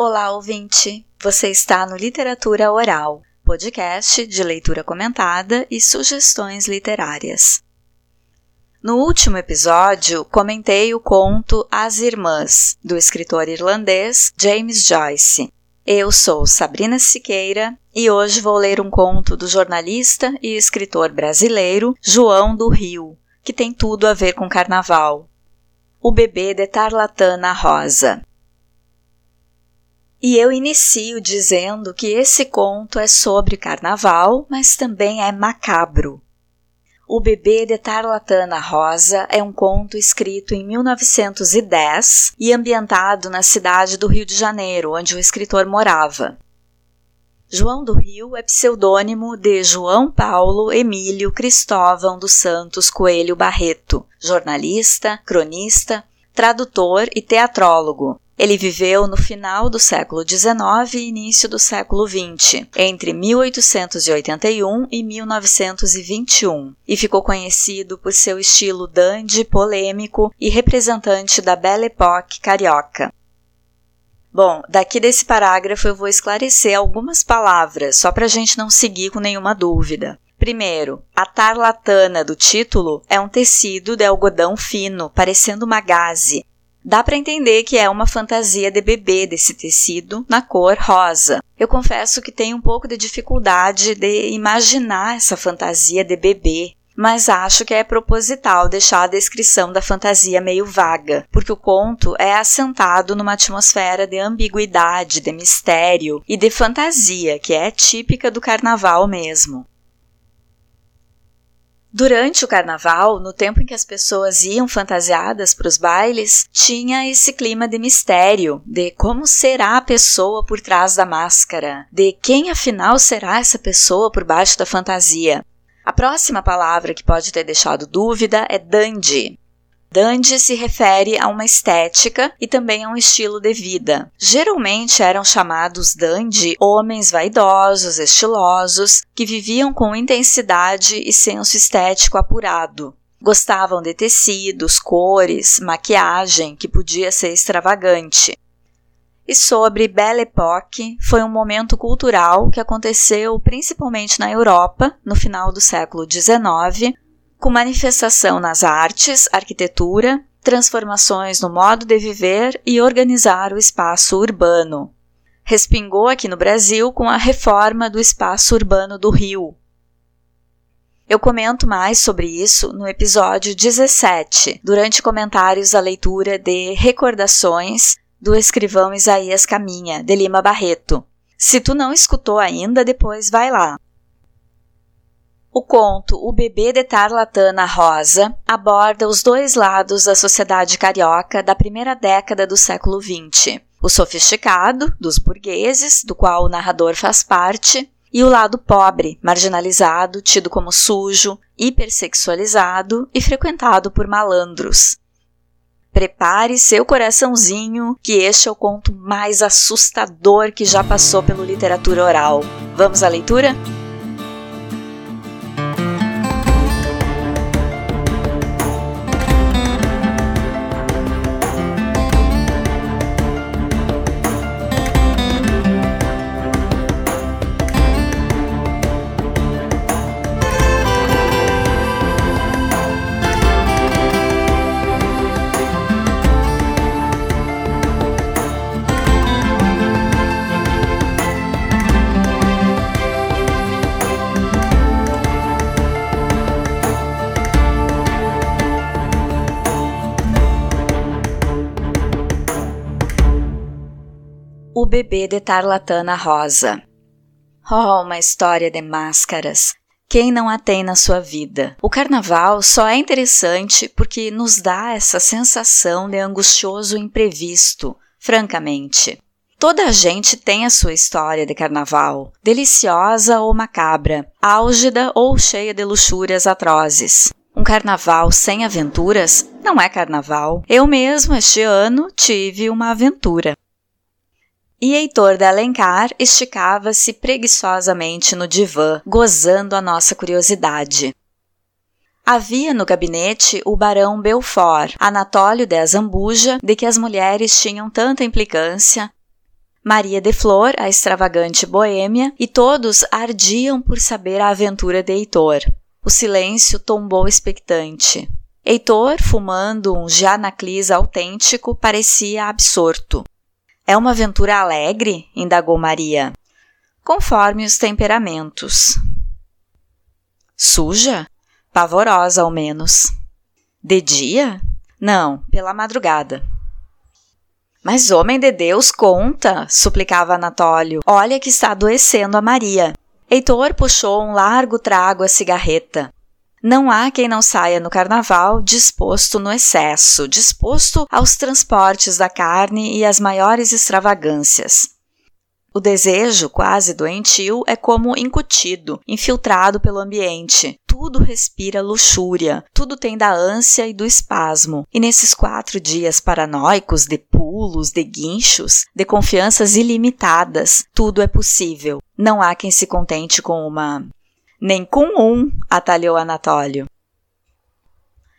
Olá, ouvinte! Você está no Literatura Oral, podcast de leitura comentada e sugestões literárias. No último episódio, comentei o conto As Irmãs, do escritor irlandês James Joyce. Eu sou Sabrina Siqueira e hoje vou ler um conto do jornalista e escritor brasileiro João do Rio, que tem tudo a ver com carnaval. O bebê de Tarlatana Rosa. E eu inicio dizendo que esse conto é sobre carnaval, mas também é macabro. O Bebê de Tarlatana Rosa é um conto escrito em 1910 e ambientado na cidade do Rio de Janeiro, onde o escritor morava. João do Rio é pseudônimo de João Paulo Emílio Cristóvão dos Santos Coelho Barreto, jornalista, cronista, tradutor e teatrólogo, ele viveu no final do século XIX e início do século XX, entre 1881 e 1921, e ficou conhecido por seu estilo dandy, polêmico e representante da Belle Époque carioca. Bom, daqui desse parágrafo eu vou esclarecer algumas palavras, só para a gente não seguir com nenhuma dúvida. Primeiro, a tarlatana do título é um tecido de algodão fino, parecendo uma gaze, Dá para entender que é uma fantasia de bebê desse tecido na cor rosa. Eu confesso que tenho um pouco de dificuldade de imaginar essa fantasia de bebê, mas acho que é proposital deixar a descrição da fantasia meio vaga, porque o conto é assentado numa atmosfera de ambiguidade, de mistério e de fantasia, que é típica do carnaval mesmo. Durante o carnaval, no tempo em que as pessoas iam fantasiadas para os bailes, tinha esse clima de mistério, de como será a pessoa por trás da máscara, de quem afinal será essa pessoa por baixo da fantasia. A próxima palavra que pode ter deixado dúvida é dandy. Dandy se refere a uma estética e também a um estilo de vida. Geralmente eram chamados dandy homens vaidosos, estilosos, que viviam com intensidade e senso estético apurado. Gostavam de tecidos, cores, maquiagem, que podia ser extravagante. E sobre Belle Époque, foi um momento cultural que aconteceu principalmente na Europa, no final do século XIX, com manifestação nas artes, arquitetura, transformações no modo de viver e organizar o espaço urbano. Respingou aqui no Brasil com a reforma do espaço urbano do Rio. Eu comento mais sobre isso no episódio 17, durante comentários à leitura de Recordações do escrivão Isaías Caminha, de Lima Barreto. Se tu não escutou ainda, depois vai lá. O conto O Bebê de Tarlatana Rosa aborda os dois lados da sociedade carioca da primeira década do século XX. O sofisticado, dos burgueses, do qual o narrador faz parte, e o lado pobre, marginalizado, tido como sujo, hipersexualizado e frequentado por malandros. Prepare seu coraçãozinho, que este é o conto mais assustador que já passou pelo literatura oral. Vamos à leitura? Bebê de Tarlatana Rosa. Oh, uma história de máscaras. Quem não a tem na sua vida? O carnaval só é interessante porque nos dá essa sensação de angustioso imprevisto, francamente. Toda a gente tem a sua história de carnaval, deliciosa ou macabra, álgida ou cheia de luxúrias atrozes. Um carnaval sem aventuras não é carnaval. Eu mesmo, este ano, tive uma aventura. E Heitor de Alencar esticava-se preguiçosamente no divã, gozando a nossa curiosidade. Havia no gabinete o barão Belfort, Anatólio de Azambuja, de que as mulheres tinham tanta implicância, Maria de Flor, a extravagante boêmia, e todos ardiam por saber a aventura de Heitor. O silêncio tombou expectante. Heitor, fumando um Janaclis autêntico, parecia absorto. É uma aventura alegre? indagou Maria. Conforme os temperamentos. Suja? Pavorosa, ao menos. De dia? Não, pela madrugada. Mas, homem de Deus, conta! suplicava Anatólio. Olha que está adoecendo a Maria. Heitor puxou um largo trago à cigarreta. Não há quem não saia no carnaval disposto no excesso, disposto aos transportes da carne e às maiores extravagâncias. O desejo, quase doentio, é como incutido, infiltrado pelo ambiente. Tudo respira luxúria, tudo tem da ânsia e do espasmo. E nesses quatro dias paranoicos de pulos, de guinchos, de confianças ilimitadas, tudo é possível. Não há quem se contente com uma nem com um, atalhou Anatólio.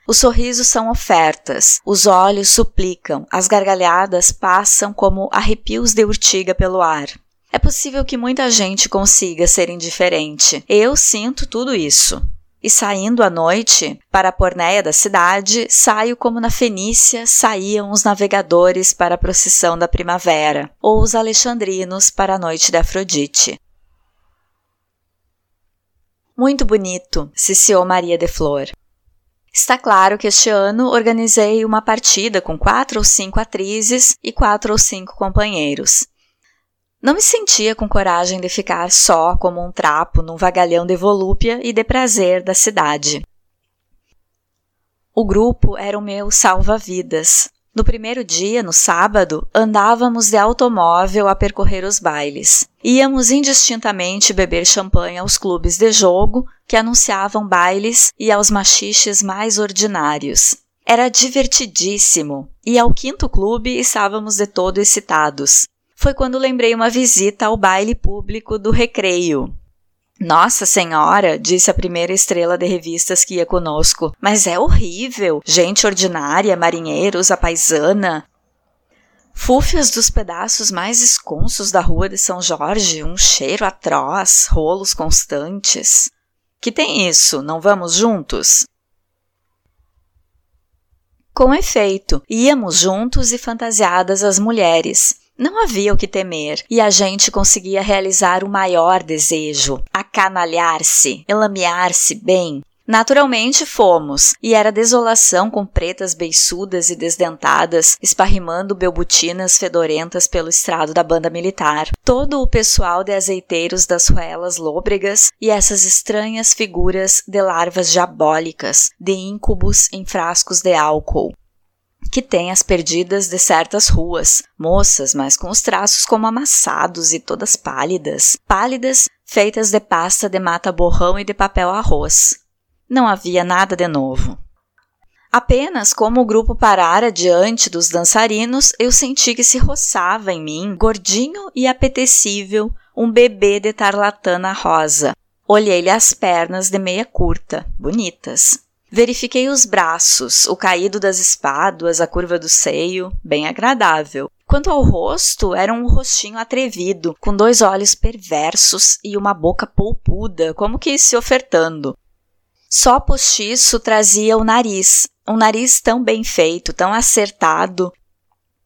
Os sorrisos são ofertas, os olhos suplicam, as gargalhadas passam como arrepios de urtiga pelo ar. É possível que muita gente consiga ser indiferente. Eu sinto tudo isso. E saindo à noite, para a pornéia da cidade, saio como na Fenícia saíam os navegadores para a procissão da primavera, ou os alexandrinos para a noite de Afrodite. Muito bonito, ciciou Maria de Flor. Está claro que este ano organizei uma partida com quatro ou cinco atrizes e quatro ou cinco companheiros. Não me sentia com coragem de ficar só como um trapo num vagalhão de volúpia e de prazer da cidade. O grupo era o meu salva-vidas, no primeiro dia, no sábado, andávamos de automóvel a percorrer os bailes. Íamos indistintamente beber champanhe aos clubes de jogo que anunciavam bailes e aos machiches mais ordinários. Era divertidíssimo e ao quinto clube estávamos de todo excitados. Foi quando lembrei uma visita ao baile público do recreio, nossa Senhora, disse a primeira estrela de revistas que ia conosco, mas é horrível. Gente ordinária, marinheiros, a paisana. Fúfias dos pedaços mais esconsos da rua de São Jorge, um cheiro atroz, rolos constantes. Que tem isso? Não vamos juntos? Com efeito, íamos juntos e fantasiadas as mulheres. Não havia o que temer, e a gente conseguia realizar o maior desejo: acanalhar-se, elamear-se bem. Naturalmente fomos, e era desolação com pretas beiçudas e desdentadas, esparrimando belbutinas fedorentas pelo estrado da banda militar. Todo o pessoal de azeiteiros das ruelas lôbregas e essas estranhas figuras de larvas diabólicas, de íncubos em frascos de álcool que tem as perdidas de certas ruas, moças, mas com os traços como amassados e todas pálidas, pálidas, feitas de pasta de mata borrão e de papel arroz. Não havia nada de novo. Apenas como o grupo parara diante dos dançarinos, eu senti que se roçava em mim, gordinho e apetecível, um bebê de tarlatana rosa. Olhei-lhe as pernas de meia curta, bonitas. Verifiquei os braços, o caído das espáduas, a curva do seio, bem agradável. Quanto ao rosto, era um rostinho atrevido, com dois olhos perversos e uma boca polpuda, como que se ofertando. Só postiço trazia o nariz, um nariz tão bem feito, tão acertado,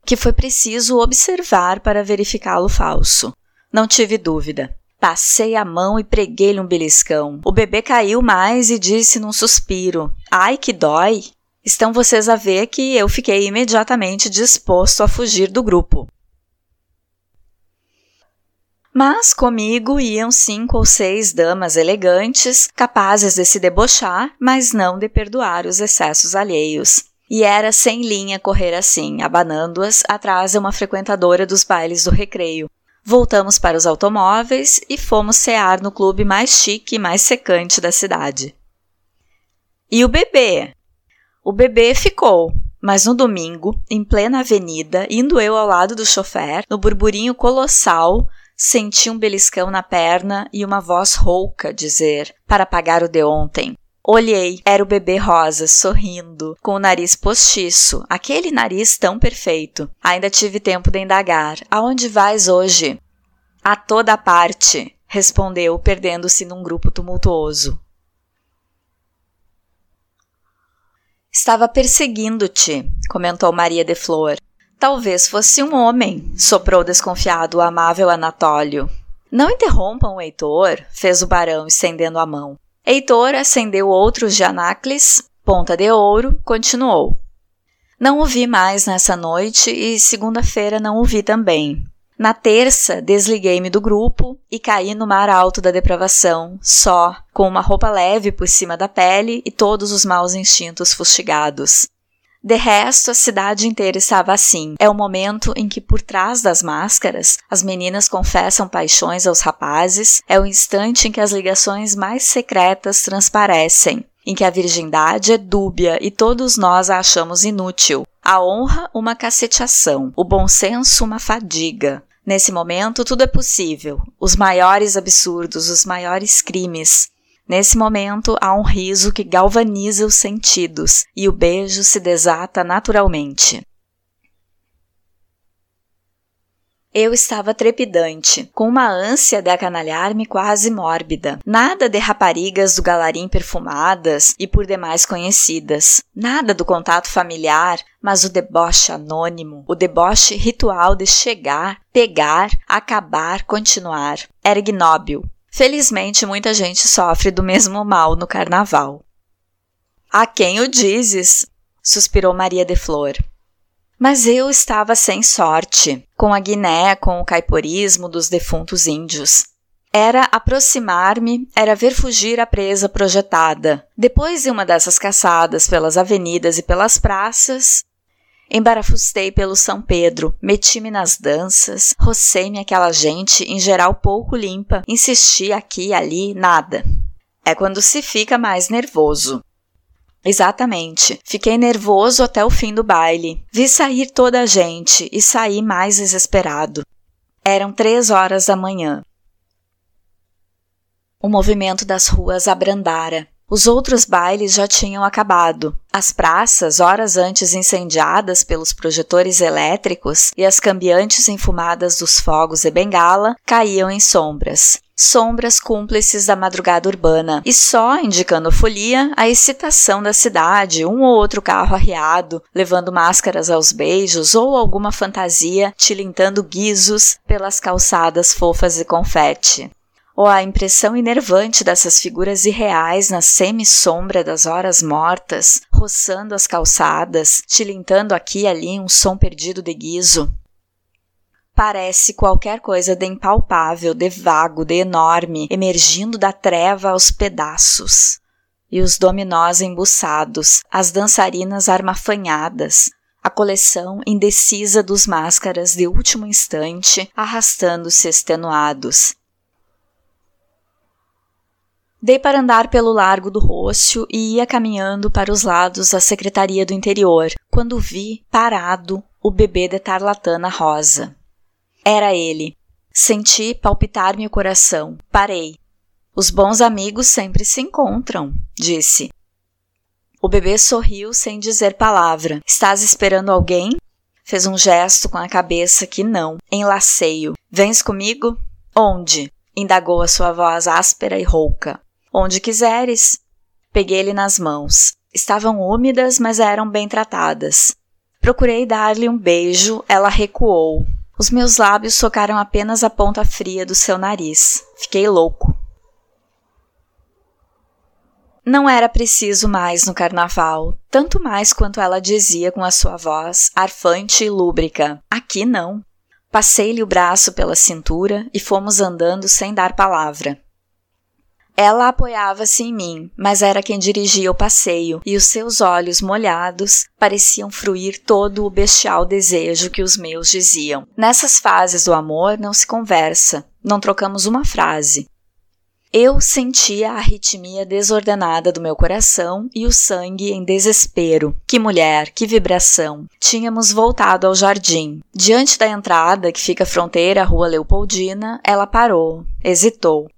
que foi preciso observar para verificá-lo falso. Não tive dúvida. Passei a mão e preguei-lhe um beliscão. O bebê caiu mais e disse num suspiro: Ai, que dói! Estão vocês a ver que eu fiquei imediatamente disposto a fugir do grupo. Mas comigo iam cinco ou seis damas elegantes, capazes de se debochar, mas não de perdoar os excessos alheios. E era sem linha correr assim, abanando-as atrás de uma frequentadora dos bailes do recreio, Voltamos para os automóveis e fomos cear no clube mais chique e mais secante da cidade. E o bebê? O bebê ficou, mas no domingo, em plena avenida, indo eu ao lado do chofer, no burburinho colossal, senti um beliscão na perna e uma voz rouca dizer: Para pagar o de ontem. Olhei, era o bebê rosa, sorrindo, com o nariz postiço, aquele nariz tão perfeito. Ainda tive tempo de indagar: Aonde vais hoje? A toda parte, respondeu, perdendo-se num grupo tumultuoso. Estava perseguindo-te, comentou Maria de Flor. Talvez fosse um homem, soprou desconfiado o amável Anatólio. Não interrompam o Heitor, fez o barão estendendo a mão. Heitor acendeu outros de Anacles, ponta de ouro, continuou. Não o vi mais nessa noite e segunda-feira não o vi também. Na terça, desliguei-me do grupo e caí no mar alto da depravação, só, com uma roupa leve por cima da pele e todos os maus instintos fustigados. De resto, a cidade inteira estava assim. É o momento em que, por trás das máscaras, as meninas confessam paixões aos rapazes, é o instante em que as ligações mais secretas transparecem, em que a virgindade é dúbia e todos nós a achamos inútil, a honra uma caceteação, o bom senso uma fadiga. Nesse momento, tudo é possível. Os maiores absurdos, os maiores crimes, Nesse momento, há um riso que galvaniza os sentidos e o beijo se desata naturalmente. Eu estava trepidante, com uma ânsia de acanalhar-me quase mórbida. Nada de raparigas do galarim perfumadas e por demais conhecidas. Nada do contato familiar, mas o deboche anônimo, o deboche ritual de chegar, pegar, acabar, continuar. Era ignóbil, Felizmente, muita gente sofre do mesmo mal no carnaval. A quem o dizes? suspirou Maria de Flor. Mas eu estava sem sorte, com a Guiné, com o caiporismo dos defuntos índios. Era aproximar-me, era ver fugir a presa projetada. Depois de uma dessas caçadas pelas avenidas e pelas praças, Embarafustei pelo São Pedro, meti-me nas danças, rocei-me aquela gente, em geral pouco limpa, insisti aqui e ali, nada. É quando se fica mais nervoso. Exatamente. Fiquei nervoso até o fim do baile. Vi sair toda a gente e saí mais desesperado. Eram três horas da manhã. O movimento das ruas abrandara. Os outros bailes já tinham acabado. As praças, horas antes incendiadas pelos projetores elétricos e as cambiantes enfumadas dos fogos de bengala, caíam em sombras. Sombras cúmplices da madrugada urbana, e só, indicando folia, a excitação da cidade, um ou outro carro arriado, levando máscaras aos beijos, ou alguma fantasia tilintando guizos pelas calçadas fofas de confete ou a impressão enervante dessas figuras irreais na semi-sombra das horas mortas, roçando as calçadas, tilintando aqui e ali um som perdido de guiso. Parece qualquer coisa de impalpável, de vago, de enorme, emergindo da treva aos pedaços. E os dominós embuçados, as dançarinas armafanhadas, a coleção indecisa dos máscaras de último instante, arrastando-se extenuados, Dei para andar pelo largo do Rôcio e ia caminhando para os lados da Secretaria do Interior, quando vi, parado, o bebê de tarlatana rosa. Era ele. Senti palpitar-me o coração. Parei. Os bons amigos sempre se encontram, disse. O bebê sorriu sem dizer palavra. Estás esperando alguém? Fez um gesto com a cabeça que não, enlaceio. Vens comigo? Onde? indagou a sua voz áspera e rouca. Onde quiseres. Peguei-lhe nas mãos. Estavam úmidas, mas eram bem tratadas. Procurei dar-lhe um beijo, ela recuou. Os meus lábios socaram apenas a ponta fria do seu nariz. Fiquei louco. Não era preciso mais no carnaval, tanto mais quanto ela dizia com a sua voz arfante e lúbrica. Aqui não. Passei-lhe o braço pela cintura e fomos andando sem dar palavra. Ela apoiava-se em mim, mas era quem dirigia o passeio, e os seus olhos molhados pareciam fruir todo o bestial desejo que os meus diziam. Nessas fases do amor não se conversa, não trocamos uma frase. Eu sentia a arritmia desordenada do meu coração e o sangue em desespero. Que mulher, que vibração! Tínhamos voltado ao jardim. Diante da entrada, que fica fronteira à rua Leopoldina, ela parou, hesitou.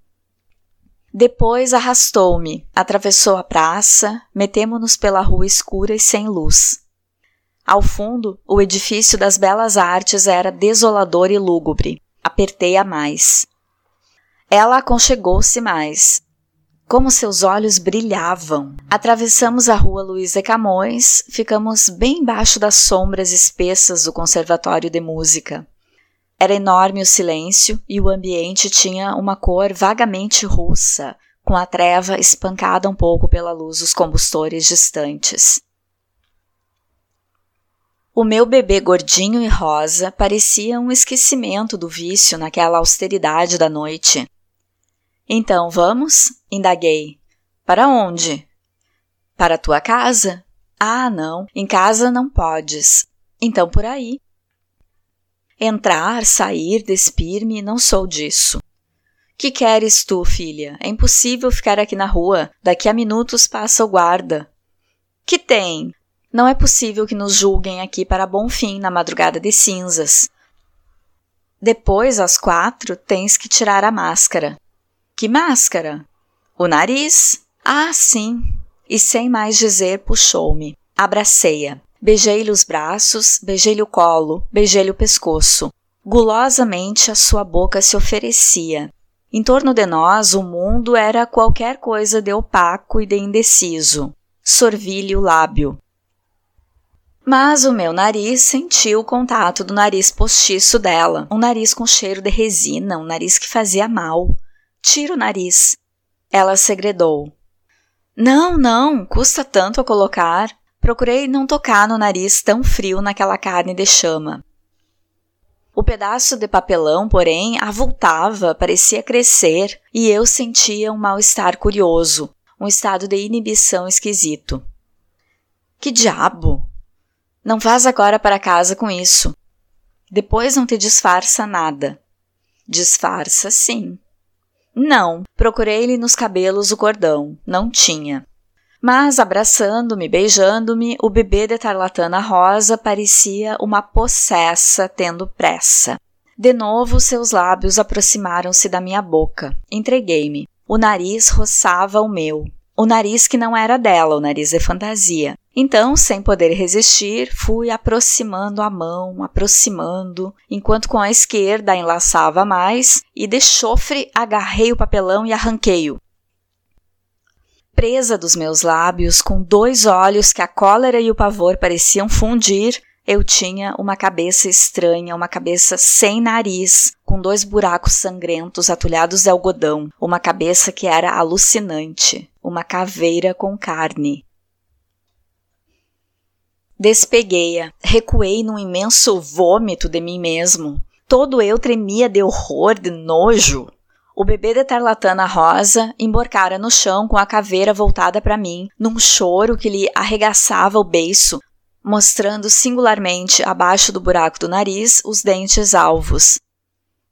Depois arrastou-me, atravessou a praça, metemo-nos pela rua escura e sem luz. Ao fundo, o edifício das belas artes era desolador e lúgubre. Apertei a mais. Ela aconchegou-se mais. Como seus olhos brilhavam. Atravessamos a rua de Camões, ficamos bem embaixo das sombras espessas do Conservatório de Música. Era enorme o silêncio e o ambiente tinha uma cor vagamente russa, com a treva espancada um pouco pela luz dos combustores distantes. O meu bebê gordinho e rosa parecia um esquecimento do vício naquela austeridade da noite. Então vamos? indaguei. Para onde? Para tua casa? Ah, não, em casa não podes. Então por aí. Entrar, sair, despir-me, não sou disso. Que queres tu, filha? É impossível ficar aqui na rua. Daqui a minutos passa o guarda. Que tem? Não é possível que nos julguem aqui para bom fim na madrugada de cinzas. Depois, às quatro, tens que tirar a máscara. Que máscara? O nariz? Ah, sim. E sem mais dizer, puxou-me. Abracei-a. Beijei-lhe os braços, beijei-lhe o colo, beijei-lhe o pescoço. Gulosamente a sua boca se oferecia. Em torno de nós o mundo era qualquer coisa de opaco e de indeciso. Sorvi-lhe o lábio. Mas o meu nariz sentiu o contato do nariz postiço dela, um nariz com cheiro de resina, um nariz que fazia mal. Tira o nariz. Ela segredou. Não, não, custa tanto a colocar. Procurei não tocar no nariz tão frio naquela carne de chama. O pedaço de papelão, porém, avultava, parecia crescer, e eu sentia um mal-estar curioso, um estado de inibição esquisito. Que diabo! Não vás agora para casa com isso. Depois não te disfarça nada. Disfarça, sim. Não, procurei-lhe nos cabelos o cordão. Não tinha. Mas, abraçando-me, beijando-me, o bebê de tarlatana rosa parecia uma possessa tendo pressa. De novo, seus lábios aproximaram-se da minha boca. Entreguei-me. O nariz roçava o meu. O nariz que não era dela, o nariz de fantasia. Então, sem poder resistir, fui aproximando a mão, aproximando, enquanto com a esquerda enlaçava mais, e de chofre agarrei o papelão e arranquei-o presa dos meus lábios, com dois olhos que a cólera e o pavor pareciam fundir, eu tinha uma cabeça estranha, uma cabeça sem nariz, com dois buracos sangrentos atulhados de algodão, uma cabeça que era alucinante, uma caveira com carne. Despeguei-a, recuei num imenso vômito de mim mesmo. Todo eu tremia de horror, de nojo. O bebê de tarlatana rosa emborcara no chão com a caveira voltada para mim, num choro que lhe arregaçava o beiço, mostrando singularmente abaixo do buraco do nariz os dentes alvos.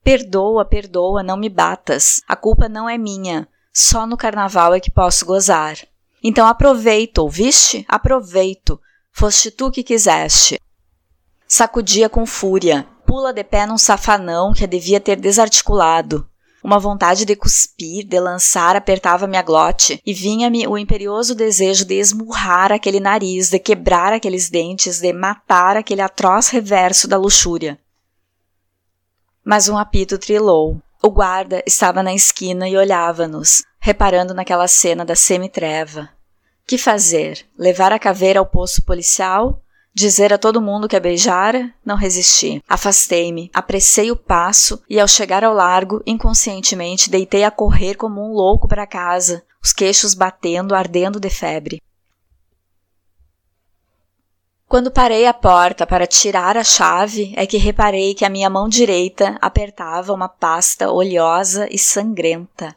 Perdoa, perdoa, não me batas. A culpa não é minha. Só no carnaval é que posso gozar. Então aproveito, ouviste? Aproveito. Foste tu que quiseste. Sacudia com fúria. Pula de pé num safanão que a devia ter desarticulado. Uma vontade de cuspir, de lançar, apertava minha glote, e vinha-me o imperioso desejo de esmurrar aquele nariz, de quebrar aqueles dentes, de matar aquele atroz reverso da luxúria. Mas um apito trilou. O guarda estava na esquina e olhava-nos, reparando naquela cena da semitreva. Que fazer? Levar a caveira ao posto policial? Dizer a todo mundo que a beijara, não resisti. Afastei-me, apressei o passo e, ao chegar ao largo, inconscientemente deitei a correr como um louco para casa, os queixos batendo, ardendo de febre. Quando parei a porta para tirar a chave, é que reparei que a minha mão direita apertava uma pasta oleosa e sangrenta.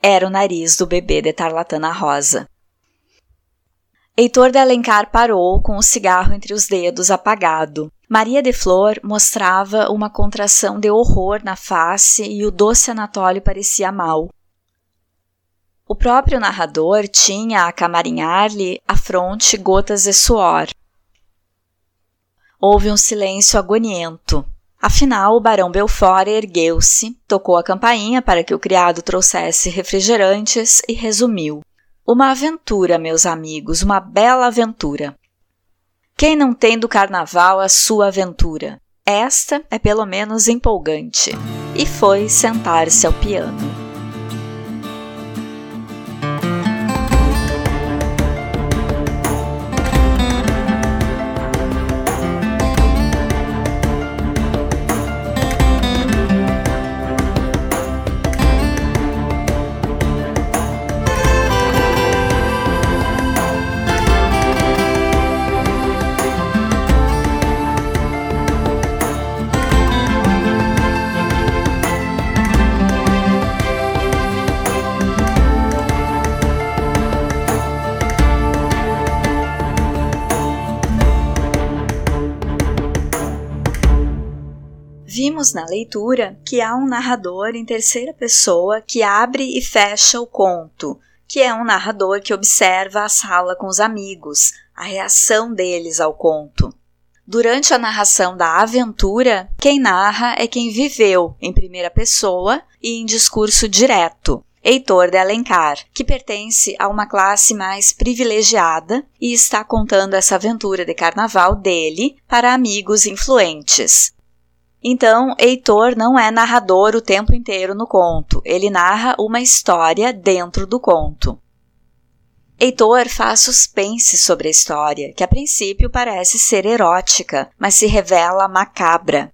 Era o nariz do bebê de tarlatana rosa. Heitor de Alencar parou com o cigarro entre os dedos apagado. Maria de Flor mostrava uma contração de horror na face e o doce Anatólio parecia mal. O próprio narrador tinha a camarinhar-lhe a fronte gotas de suor. Houve um silêncio agoniento. Afinal, o barão Belfort ergueu-se, tocou a campainha para que o criado trouxesse refrigerantes e resumiu: Uma aventura, meus amigos, uma bela aventura. Quem não tem do carnaval a sua aventura? Esta é pelo menos empolgante. E foi sentar-se ao piano. Vimos na leitura que há um narrador em terceira pessoa que abre e fecha o conto, que é um narrador que observa a sala com os amigos, a reação deles ao conto. Durante a narração da aventura, quem narra é quem viveu em primeira pessoa e em discurso direto. Heitor de Alencar, que pertence a uma classe mais privilegiada e está contando essa aventura de carnaval dele para amigos influentes. Então, Heitor não é narrador o tempo inteiro no conto, ele narra uma história dentro do conto. Heitor faz suspense sobre a história, que a princípio parece ser erótica, mas se revela macabra.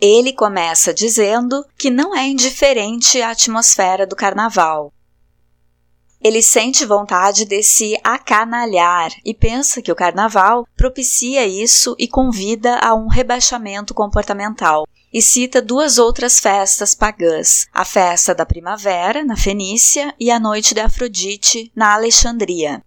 Ele começa dizendo que não é indiferente à atmosfera do carnaval, ele sente vontade de se acanalhar e pensa que o carnaval propicia isso e convida a um rebaixamento comportamental. E cita duas outras festas pagãs: a festa da primavera, na Fenícia, e a noite de Afrodite, na Alexandria.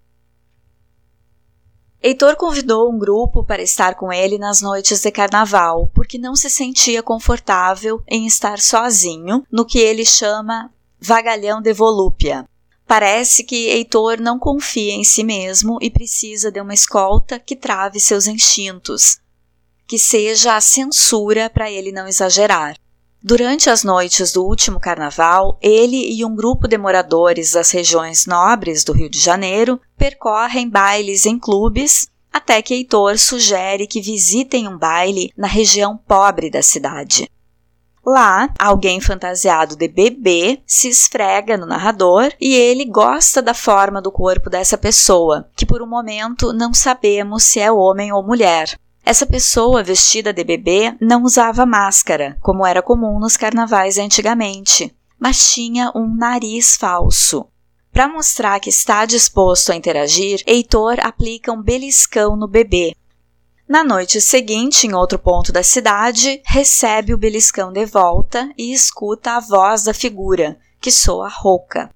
Heitor convidou um grupo para estar com ele nas noites de carnaval, porque não se sentia confortável em estar sozinho no que ele chama vagalhão de volúpia. Parece que Heitor não confia em si mesmo e precisa de uma escolta que trave seus instintos, que seja a censura para ele não exagerar. Durante as noites do último carnaval, ele e um grupo de moradores das regiões nobres do Rio de Janeiro percorrem bailes em clubes até que Heitor sugere que visitem um baile na região pobre da cidade. Lá, alguém fantasiado de bebê se esfrega no narrador e ele gosta da forma do corpo dessa pessoa, que por um momento não sabemos se é homem ou mulher. Essa pessoa vestida de bebê não usava máscara, como era comum nos carnavais antigamente, mas tinha um nariz falso. Para mostrar que está disposto a interagir, Heitor aplica um beliscão no bebê, na noite seguinte, em outro ponto da cidade, recebe o beliscão de volta e escuta a voz da figura, que soa rouca.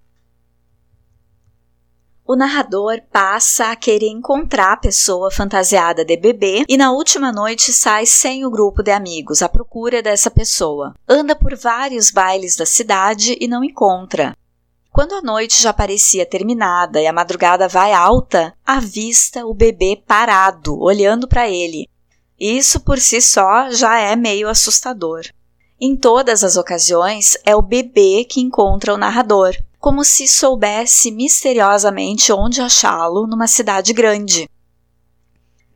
O narrador passa a querer encontrar a pessoa fantasiada de bebê e na última noite sai sem o grupo de amigos à procura dessa pessoa. Anda por vários bailes da cidade e não encontra. Quando a noite já parecia terminada e a madrugada vai alta, avista o bebê parado, olhando para ele. Isso por si só já é meio assustador. Em todas as ocasiões, é o bebê que encontra o narrador, como se soubesse misteriosamente onde achá-lo numa cidade grande.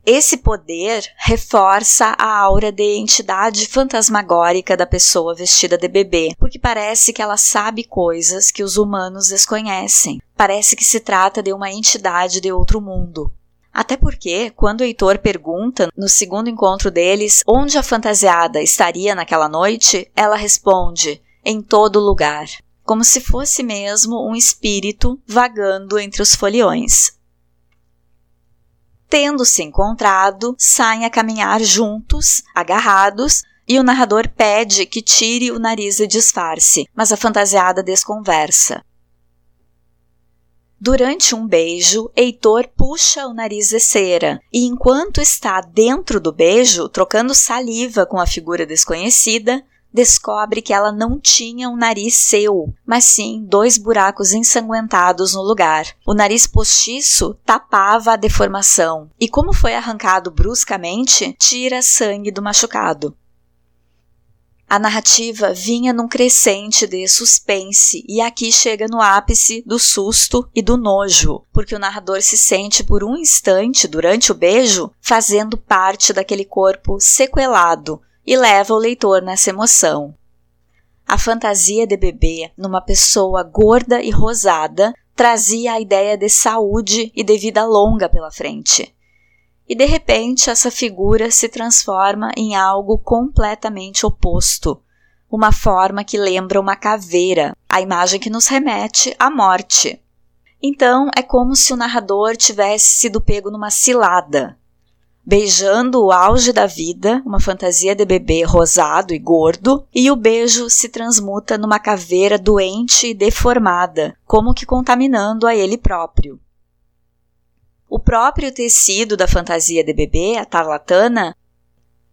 Esse poder reforça a aura de entidade fantasmagórica da pessoa vestida de bebê, porque parece que ela sabe coisas que os humanos desconhecem. Parece que se trata de uma entidade de outro mundo. Até porque, quando Heitor pergunta, no segundo encontro deles, onde a fantasiada estaria naquela noite, ela responde: em todo lugar. Como se fosse mesmo um espírito vagando entre os foliões. Tendo-se encontrado, saem a caminhar juntos, agarrados, e o narrador pede que tire o nariz de disfarce, mas a fantasiada desconversa. Durante um beijo, Heitor puxa o nariz de cera e, enquanto está dentro do beijo, trocando saliva com a figura desconhecida, descobre que ela não tinha um nariz seu, mas sim dois buracos ensanguentados no lugar. O nariz postiço tapava a deformação e, como foi arrancado bruscamente, tira sangue do machucado. A narrativa vinha num crescente de suspense e aqui chega no ápice do susto e do nojo, porque o narrador se sente por um instante durante o beijo fazendo parte daquele corpo sequelado e leva o leitor nessa emoção. A fantasia de bebê numa pessoa gorda e rosada trazia a ideia de saúde e de vida longa pela frente. E de repente essa figura se transforma em algo completamente oposto, uma forma que lembra uma caveira, a imagem que nos remete à morte. Então é como se o narrador tivesse sido pego numa cilada, beijando o auge da vida, uma fantasia de bebê rosado e gordo, e o beijo se transmuta numa caveira doente e deformada, como que contaminando a ele próprio. O próprio tecido da fantasia de bebê, a tarlatana,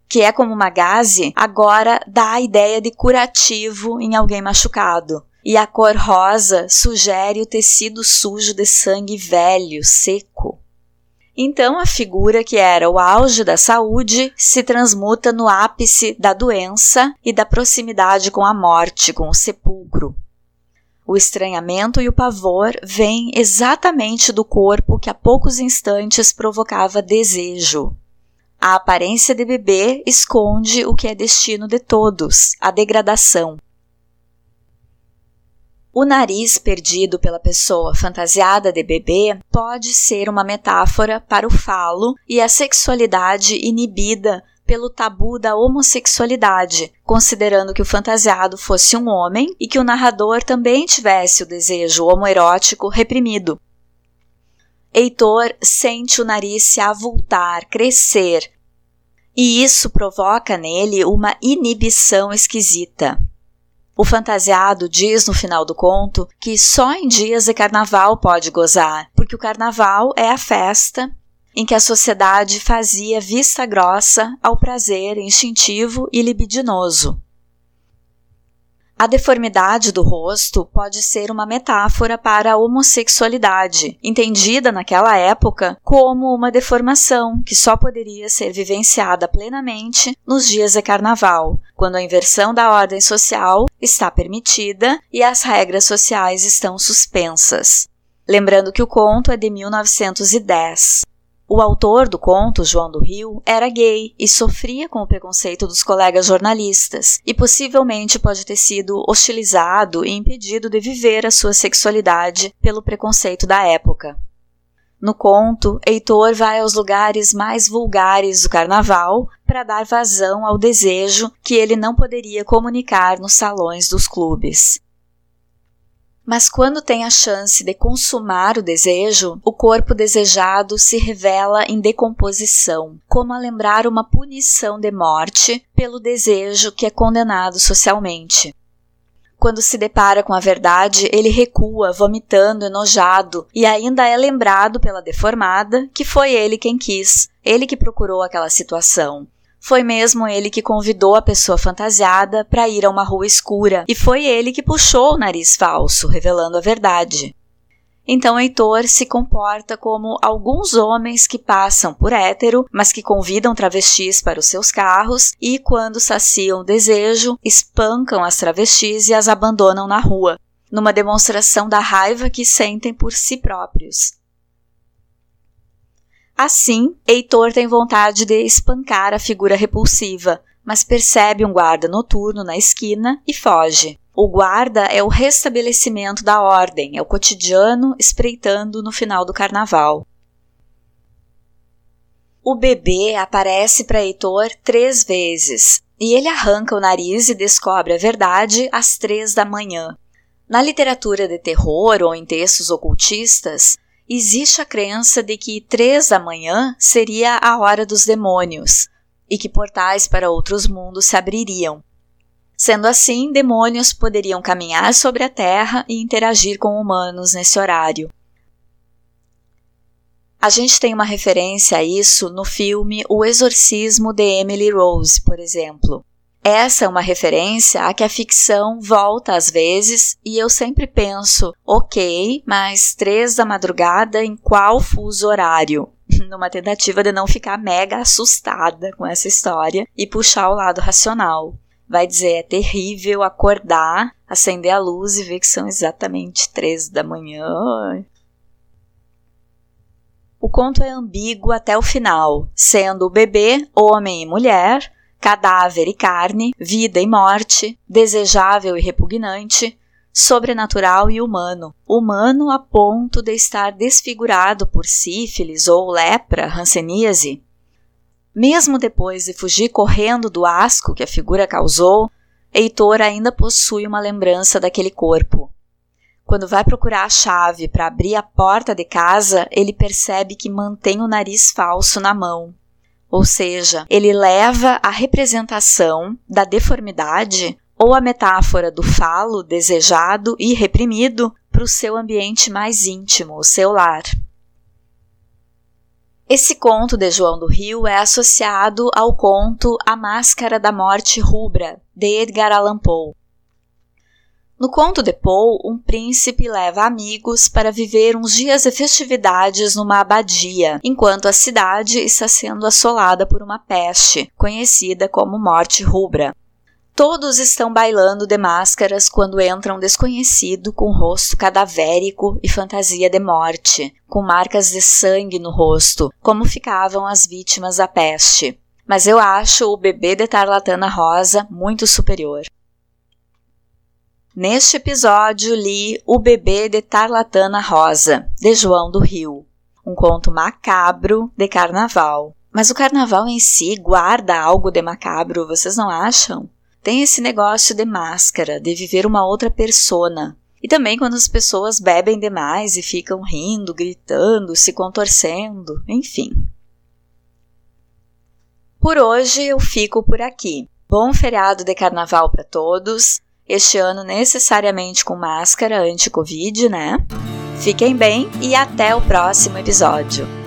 que é como uma gaze, agora dá a ideia de curativo em alguém machucado. E a cor rosa sugere o tecido sujo de sangue velho, seco. Então a figura que era o auge da saúde se transmuta no ápice da doença e da proximidade com a morte, com o sepulcro. O estranhamento e o pavor vêm exatamente do corpo que a poucos instantes provocava desejo. A aparência de bebê esconde o que é destino de todos, a degradação. O nariz perdido pela pessoa fantasiada de bebê pode ser uma metáfora para o falo e a sexualidade inibida pelo tabu da homossexualidade, considerando que o fantasiado fosse um homem e que o narrador também tivesse o desejo homoerótico reprimido. Heitor sente o nariz se avultar, crescer, e isso provoca nele uma inibição esquisita. O fantasiado diz no final do conto que só em dias de carnaval pode gozar, porque o carnaval é a festa em que a sociedade fazia vista grossa ao prazer instintivo e libidinoso. A deformidade do rosto pode ser uma metáfora para a homossexualidade, entendida naquela época como uma deformação que só poderia ser vivenciada plenamente nos dias de carnaval, quando a inversão da ordem social está permitida e as regras sociais estão suspensas. Lembrando que o conto é de 1910. O autor do conto, João do Rio, era gay e sofria com o preconceito dos colegas jornalistas e possivelmente pode ter sido hostilizado e impedido de viver a sua sexualidade pelo preconceito da época. No conto, Heitor vai aos lugares mais vulgares do carnaval para dar vazão ao desejo que ele não poderia comunicar nos salões dos clubes. Mas quando tem a chance de consumar o desejo, o corpo desejado se revela em decomposição, como a lembrar uma punição de morte pelo desejo que é condenado socialmente. Quando se depara com a verdade, ele recua, vomitando, enojado, e ainda é lembrado pela deformada que foi ele quem quis, ele que procurou aquela situação. Foi mesmo ele que convidou a pessoa fantasiada para ir a uma rua escura, e foi ele que puxou o nariz falso, revelando a verdade. Então Heitor se comporta como alguns homens que passam por hétero, mas que convidam travestis para os seus carros e, quando saciam o desejo, espancam as travestis e as abandonam na rua, numa demonstração da raiva que sentem por si próprios. Assim, Heitor tem vontade de espancar a figura repulsiva, mas percebe um guarda noturno na esquina e foge. O guarda é o restabelecimento da ordem, é o cotidiano espreitando no final do carnaval. O bebê aparece para Heitor três vezes e ele arranca o nariz e descobre a verdade às três da manhã. Na literatura de terror ou em textos ocultistas, existe a crença de que três da manhã seria a hora dos demônios e que portais para outros mundos se abririam. Sendo assim, demônios poderiam caminhar sobre a Terra e interagir com humanos nesse horário. A gente tem uma referência a isso no filme O Exorcismo de Emily Rose, por exemplo. Essa é uma referência a que a ficção volta às vezes e eu sempre penso, ok, mas três da madrugada em qual fuso horário? Numa tentativa de não ficar mega assustada com essa história e puxar o lado racional. vai dizer: é terrível acordar, acender a luz e ver que são exatamente três da manhã. O conto é ambíguo até o final, sendo o bebê homem e mulher, cadáver e carne, vida e morte, desejável e repugnante, sobrenatural e humano. Humano a ponto de estar desfigurado por sífilis ou lepra, hanseníase. Mesmo depois de fugir correndo do asco que a figura causou, Heitor ainda possui uma lembrança daquele corpo. Quando vai procurar a chave para abrir a porta de casa, ele percebe que mantém o nariz falso na mão. Ou seja, ele leva a representação da deformidade ou a metáfora do falo desejado e reprimido para o seu ambiente mais íntimo, o seu lar. Esse conto de João do Rio é associado ao conto A Máscara da Morte Rubra, de Edgar Allan Poe. No conto de Poe, um príncipe leva amigos para viver uns dias de festividades numa abadia, enquanto a cidade está sendo assolada por uma peste, conhecida como Morte Rubra. Todos estão bailando de máscaras quando entra um desconhecido com rosto cadavérico e fantasia de morte, com marcas de sangue no rosto, como ficavam as vítimas da peste. Mas eu acho o bebê de Tarlatana Rosa muito superior. Neste episódio li O Bebê de Tarlatana Rosa, de João do Rio, um conto macabro de carnaval. Mas o carnaval em si guarda algo de macabro, vocês não acham? tem esse negócio de máscara, de viver uma outra persona. E também quando as pessoas bebem demais e ficam rindo, gritando, se contorcendo, enfim. Por hoje eu fico por aqui. Bom feriado de carnaval para todos. Este ano necessariamente com máscara anti-Covid, né? Fiquem bem e até o próximo episódio.